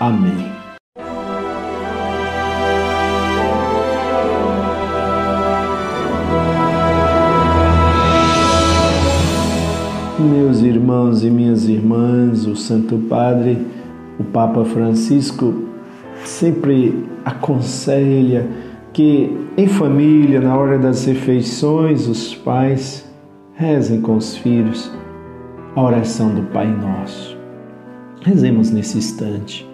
Amém. Meus irmãos e minhas irmãs, o Santo Padre, o Papa Francisco, sempre aconselha que em família, na hora das refeições, os pais rezem com os filhos a oração do Pai Nosso. Rezemos nesse instante.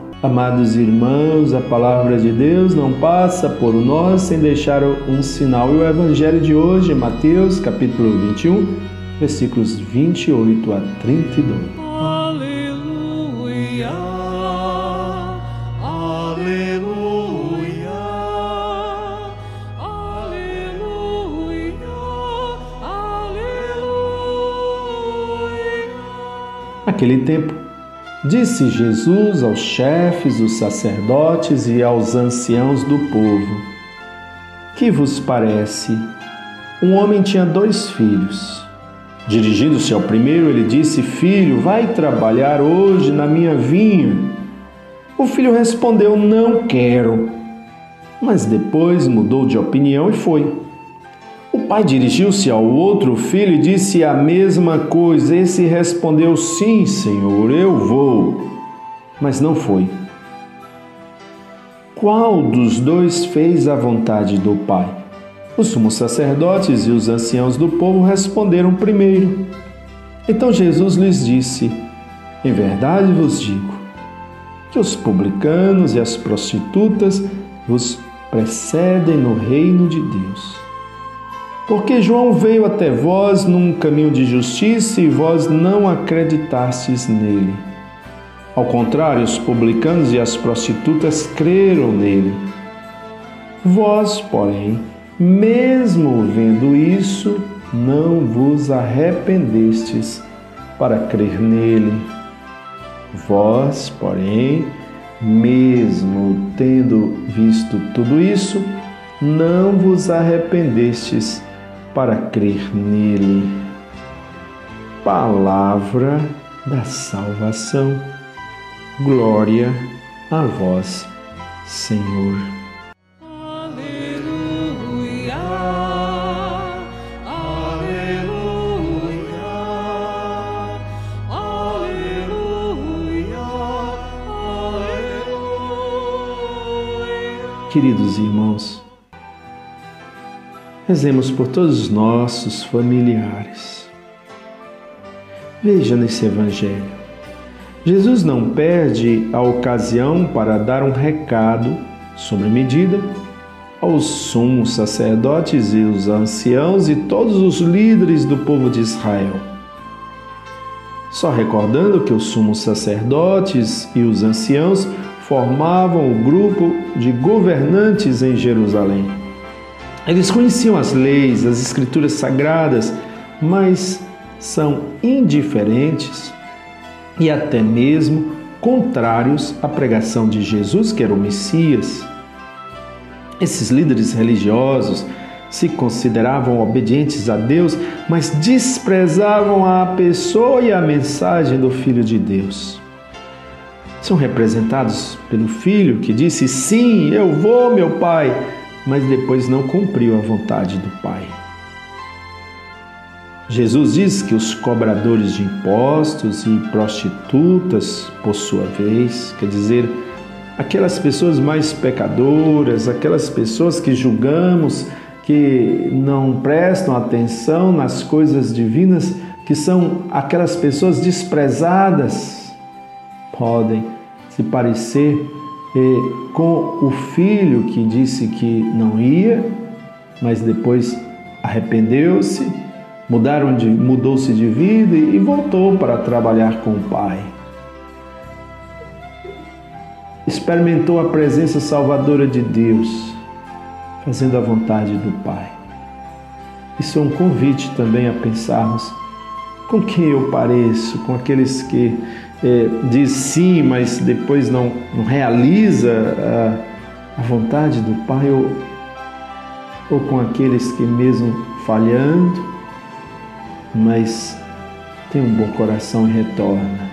Amados irmãos, a palavra de Deus não passa por nós sem deixar um sinal. E o evangelho de hoje, Mateus, capítulo 21, versículos 28 a 32. Aleluia. Aleluia. Aleluia. Aleluia. Naquele tempo, Disse Jesus aos chefes, os sacerdotes e aos anciãos do povo: Que vos parece? Um homem tinha dois filhos. Dirigindo-se ao primeiro, ele disse: Filho, vai trabalhar hoje na minha vinha. O filho respondeu: Não quero. Mas depois mudou de opinião e foi. O pai dirigiu-se ao outro filho e disse a mesma coisa. Esse respondeu: Sim, senhor, eu vou. Mas não foi. Qual dos dois fez a vontade do pai? Os sumos sacerdotes e os anciãos do povo responderam primeiro. Então Jesus lhes disse: Em verdade vos digo que os publicanos e as prostitutas vos precedem no reino de Deus. Porque João veio até vós num caminho de justiça e vós não acreditastes nele. Ao contrário, os publicanos e as prostitutas creram nele. Vós, porém, mesmo vendo isso, não vos arrependestes para crer nele. Vós, porém, mesmo tendo visto tudo isso, não vos arrependestes para crer nele. Palavra da salvação. Glória a vós, Senhor. Aleluia. Aleluia. Aleluia. Queridos irmãos, rezemos por todos os nossos familiares. Veja nesse Evangelho. Jesus não perde a ocasião para dar um recado sobre medida aos sumos sacerdotes e os anciãos e todos os líderes do povo de Israel. Só recordando que os sumos sacerdotes e os anciãos formavam o grupo de governantes em Jerusalém. Eles conheciam as leis, as escrituras sagradas, mas são indiferentes e até mesmo contrários à pregação de Jesus, que era o Messias. Esses líderes religiosos se consideravam obedientes a Deus, mas desprezavam a pessoa e a mensagem do Filho de Deus. São representados pelo filho que disse: Sim, eu vou, meu pai, mas depois não cumpriu a vontade do pai. Jesus diz que os cobradores de impostos e prostitutas, por sua vez, quer dizer, aquelas pessoas mais pecadoras, aquelas pessoas que julgamos que não prestam atenção nas coisas divinas, que são aquelas pessoas desprezadas, podem se parecer eh, com o filho que disse que não ia, mas depois arrependeu-se, mudou-se de vida e voltou para trabalhar com o pai. Experimentou a presença salvadora de Deus, fazendo a vontade do Pai. Isso é um convite também a pensarmos com quem eu pareço, com aqueles que é, diz sim, mas depois não, não realiza a, a vontade do Pai, ou, ou com aqueles que mesmo falhando, mas tem um bom coração e retorna.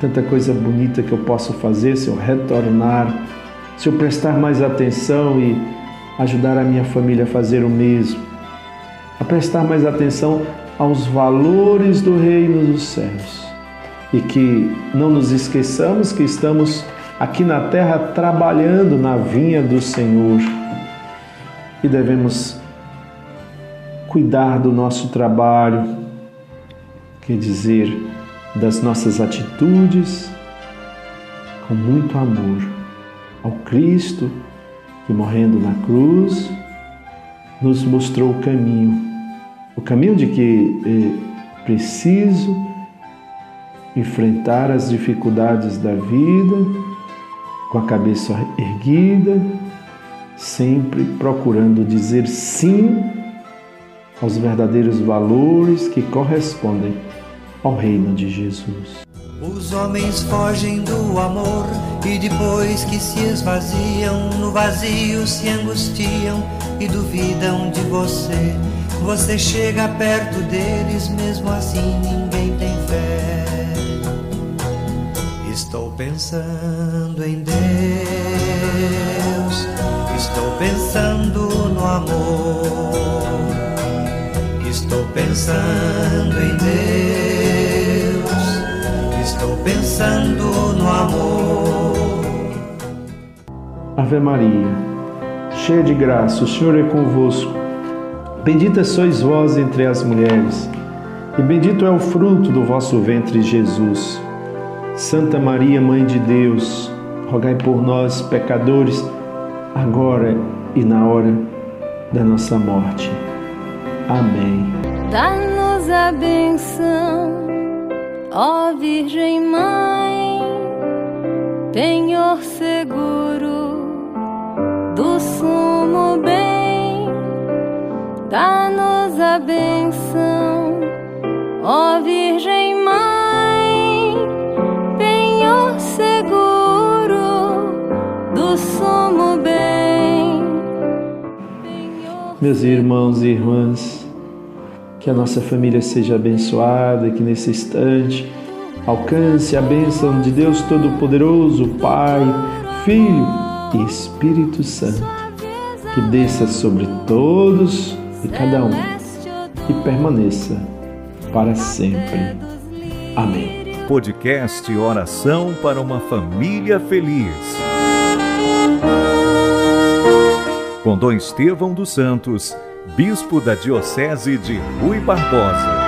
Tanta coisa bonita que eu posso fazer se eu retornar, se eu prestar mais atenção e ajudar a minha família a fazer o mesmo, a prestar mais atenção aos valores do reino dos céus e que não nos esqueçamos que estamos aqui na terra trabalhando na vinha do Senhor. E devemos cuidar do nosso trabalho, quer dizer, das nossas atitudes com muito amor ao Cristo que morrendo na cruz nos mostrou o caminho, o caminho de que é preciso enfrentar as dificuldades da vida com a cabeça erguida, sempre procurando dizer sim aos verdadeiros valores que correspondem ao reino de Jesus. Os homens fogem do amor e depois que se esvaziam, no vazio se angustiam e duvidam de você. Você chega perto deles, mesmo assim ninguém tem fé. Estou pensando em Deus, estou pensando no amor, estou pensando em Deus, estou pensando no amor. Ave Maria, cheia de graça, o Senhor é convosco. Bendita sois vós entre as mulheres, e bendito é o fruto do vosso ventre, Jesus. Santa Maria, Mãe de Deus, rogai por nós, pecadores, agora e na hora da nossa morte. Amém. Dá-nos a benção, ó Virgem Mãe, penhor seguro do sumo bem. Dá-nos a benção, ó Virgem Meus irmãos e irmãs, que a nossa família seja abençoada, que nesse instante alcance a bênção de Deus Todo-Poderoso, Pai, Filho e Espírito Santo, que desça sobre todos e cada um e permaneça para sempre. Amém. Podcast Oração para uma Família Feliz. Com Dom Estevão dos Santos, Bispo da Diocese de Rui Barbosa.